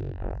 Yeah.